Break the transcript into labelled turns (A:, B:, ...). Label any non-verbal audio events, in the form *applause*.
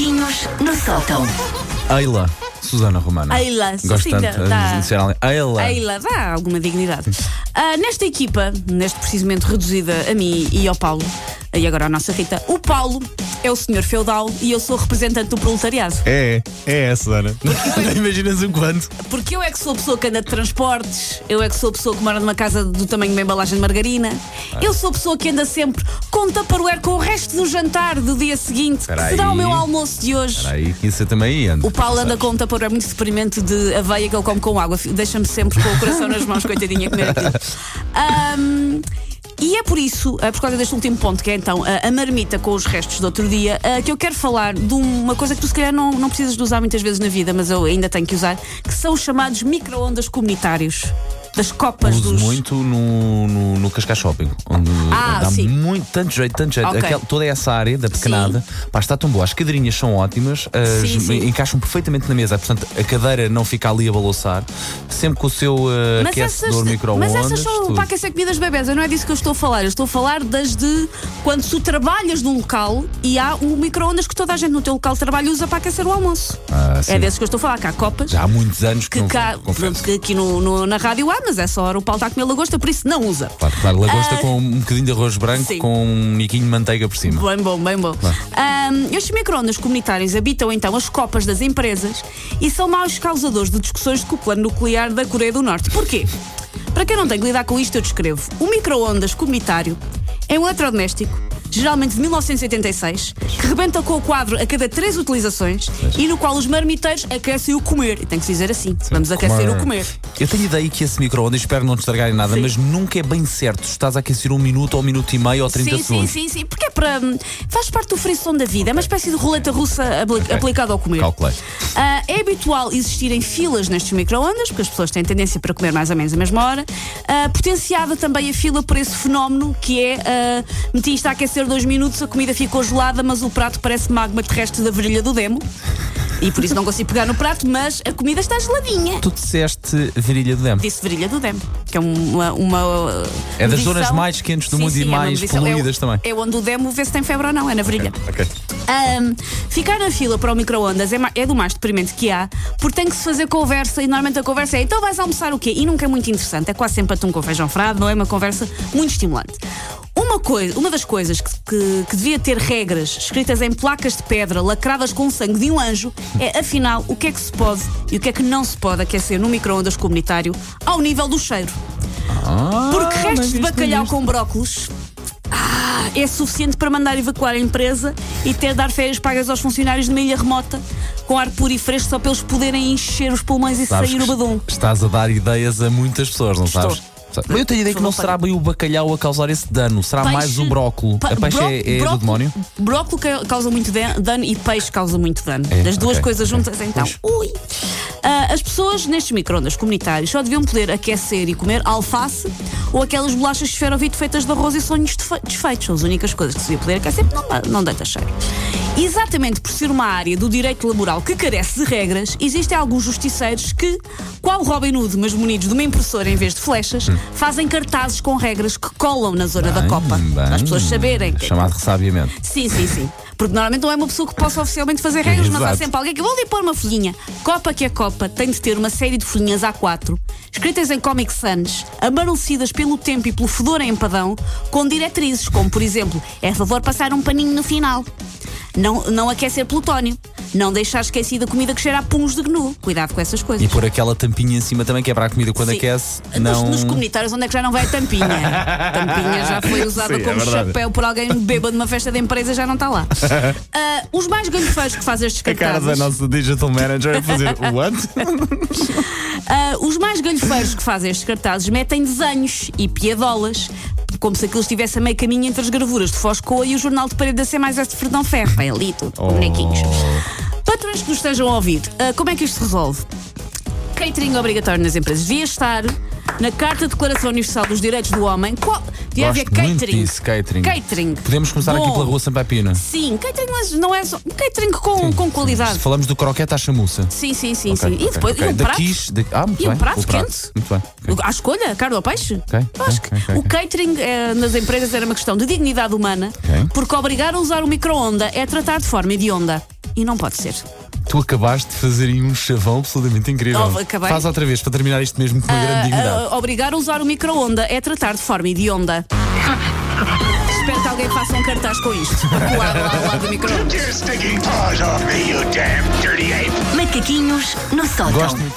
A: Macaquinhos no sótão.
B: Eila, Susana Romana.
C: Eila,
B: Gosto tanto
C: dá-
B: de ser alguém. Eila.
C: Eila, dá alguma dignidade. Ah, nesta equipa, neste precisamente reduzida a mim e ao Paulo, e agora à nossa Rita, o Paulo é o senhor feudal e eu sou o representante do proletariado.
B: É, é, Susana. Não *laughs* imaginas um quanto?
C: Porque eu é que sou a pessoa que anda de transportes, eu é que sou a pessoa que mora numa casa do tamanho de uma embalagem de margarina, eu sou a pessoa que anda sempre com tupperware com o resto do jantar do dia seguinte,
B: Espera
C: que será o meu almoço de hoje.
B: Espera aí, que isso eu também aí ando.
C: O Paulo anda com um tupperware muito deprimente de aveia que ele come com água. Deixa-me sempre com o coração nas mãos, coitadinha, a comer aquilo. *laughs* Ahm, e é por isso, eh, por causa deste último ponto, que é então a, marmita com os restos do outro dia, eh, que eu quero falar de uma coisa que tu se calhar não, não precisas de usar muitas vezes na vida, mas eu ainda tenho que usar, que são os chamados micro-ondas comunitários. Das copas
B: Uso
C: dos.
B: muito no, no, Cascais Shopping, onde
C: Ah,
B: dá
C: sim.
B: muito, tanto jeito, tanto jeito.
C: Ok.
B: Aquela- toda essa área da pequenada, pá, está tão boa. As cadeirinhas são ótimas, as-
C: Sim, sim.
B: encaixam perfeitamente na mesa, portanto a cadeira não fica ali a balançar, sempre com o seu uh, aquecedor
C: mas
B: micro-ondas.
C: essas são
B: tudo.
C: para aquecer comidas bebés, não é disso que eu estou a falar. Eu estou a falar das de quando tu trabalhas num local e há um micro-ondas que toda a gente no teu local de trabalho usa para aquecer o almoço.
B: Ah.
C: É desses que eu estou a falar, que há copas.
B: Já há muitos anos que,
C: Que
B: não
C: cá, que aqui no, no- na rádio há, mas essa hora o Paulo está a comer lagosta, por isso não usa.
B: Claro, claro, lagosta
C: Ah,
B: com um bocadinho de arroz branco
C: sim.
B: com um miquinho de manteiga por cima.
C: Bem bom, bem bom. Ahm, estes micro-ondas comunitários habitam então as copas das empresas e são maus causadores de discussões com o plano nuclear da Coreia do Norte. Porquê? Para quem não tem que lidar com isto, eu descrevo. O micro-ondas comunitário é um eletrodoméstico, geralmente de 1986, que rebenta com o quadro a cada três utilizações e no qual os marmiteiros aquecem o comer. E tem que se dizer assim: vamos aquecer o comer.
B: Eu tenho ideia que esse micro-ondas, espero não te estragarem nada,
C: Sim.
B: mas nunca é bem certo. se Estás a aquecer um minuto ou um minuto e meio ou 30
C: sim, sim,
B: segundos.
C: sim, sim, porque é para. faz parte do frisson da vida, é uma espécie de roleta russa apli- aplicada ao comer.
B: Calculei.
C: Ah, é habitual existirem filas nestes micro-ondas, porque as pessoas têm tendência para comer mais ou menos a mesma hora. Ah, potenciada também a fila por esse fenómeno que é meti isto a aquecer dois minutos, a comida ficou gelada, mas o prato parece magma terrestre da virilha do demo. E por isso não consigo pegar no prato, mas a comida está geladinha.
B: Tu disseste virilha de demo.
C: Disse virilha do demo, que é uma. uma
B: É das
C: medição-
B: zonas mais quentes do
C: Sim,
B: mundo e
C: sim, é uma
B: mais
C: medição. É
B: poluídas também.
C: É onde o demo vê se tem febre ou não, é na virilha.
B: Ok.
C: Ahm, ficar na fila para o micro-ondas é, é do mais deprimente que há, porque tem que se fazer conversa e normalmente a conversa é então vais almoçar o quê? E nunca é muito interessante, é quase sempre atum com feijão frado, não é uma conversa muito estimulante. Uma, coisa, uma das coisas que, que- que devia ter regras escritas em placas de pedra lacradas com o sangue de um anjo é, afinal, o que é que se pode e o que é que não se pode aquecer no micro-ondas comunitário ao nível do cheiro.
B: Ah,
C: Porque restos de bacalhau com brócolos ah, é suficiente para mandar evacuar a empresa e ter de dar férias pagas aos funcionários de uma ilha remota com ar puro e fresco só para eles poderem encher os pulmões e
B: Sabes
C: sair o badum.
B: Estás a dar ideias a muitas pessoas, não
C: Estou.
B: sabes? Eu tenho a ideia que não será bem o bacalhau a causar esse dano, será
C: Peixe-
B: mais o brócolo. A peixe
C: bró-
B: é, é do demónio?
C: Brócolo ca- causa muito dan- dano e peixe causa muito dano.
B: É,
C: Das duas
B: ok,
C: coisas juntas, então. Ui. Ah, as pessoas nestes microondas comunitários só deviam poder aquecer e comer alface ou aquelas bolachas esferovite feitas de arroz e sonhos desfeitos. São as únicas coisas que se devia poder aquecer, não, não deita cheiro. Exatamente por ser uma área do direito laboral que carece de regras, existem alguns justiceiros que, qual Robin Hood, mas munidos de uma impressora em vez de flechas, fazem cartazes com regras que colam na zona da
B: Bem,
C: copa.
B: bem.
C: Para as pessoas saberem. que-
B: Chamado ressabiamento.
C: Sim, sim, sim. Porque normalmente não é uma pessoa que possa oficialmente fazer regras, mas há
B: Exato.
C: sempre alguém que vou ali pôr uma folhinha. Copa que é Copa tem de ter uma série de folhinhas A4, escritas em Comic Sans, amarelecidas pelo tempo e pelo fedor em empadão, com diretrizes, como por exemplo, é favor passar um paninho no final. Não, não aquecer plutónio. Não deixar esquecida a comida que cheira a puns de gnu. Cuidado com essas coisas.
B: E pôr aquela tampinha em cima também, que é para a comida quando
C: Sim.
B: aquece.
C: Nos,
B: Não...
C: nos comunitários, onde é que já não vai a tampinha? A *laughs* tampinha já foi usada
B: Sim, é
C: como
B: verdade.
C: chapéu por alguém bêbado numa festa de empresa já não está lá. *laughs* Ah, os mais galhofeiros que fazem estes
B: A cara da
C: cartazes.
B: nossa digital manager a fazer what? *laughs*
C: ah, os mais galhofeiros que fazem estes cartazes metem desenhos e piadolas. Como se aquilo estivesse a meio caminho entre as gravuras de Foscoa e o jornal de parede da C mais S de Fredão Ferro. Bem ali tudo, com bonequinhos. Patrões que nos estejam a ouvir, ah, como é que isto se resolve? Catering obrigatório nas empresas devia estar na Carta de Declaração Universal dos Direitos do Homem. Qual? Devia haver
B: Gosto muito
C: catering.
B: disso, catering.
C: Catering.
B: Podemos começar aqui
C: Bom.
B: pela rua Sampaio Pina.
C: Sim, catering mas não é só. Catering com, com qualidade.
B: Falamos do croquete à chamuça.
C: Sim, sim, sim,
B: Ok,
C: sim. E
B: ok,
C: depois,
B: ok.
C: e um prato?
B: quiche, de- Ah, muito
C: E um
B: bem.
C: prato
B: o
C: quente?
B: Muito bem.
C: À escolha, carne ou peixe? Acho que o catering eh, nas empresas era uma questão de dignidade humana, porque obrigar a usar o micro-onda é tratar de forma hedionda. E não pode ser.
B: Tu acabaste de fazer aí um chavão absolutamente incrível.
C: Oh, acabei.
B: Faz outra vez para terminar isto mesmo com uma grande dignidade.
C: Ah, obrigar a usar o micro-onda é tratar de forma hedionda. Espero que alguém faça um cartaz com isto. *laughs* Lá, do micro-ondas.
D: Macaquinhos no sótão.
B: Gosto.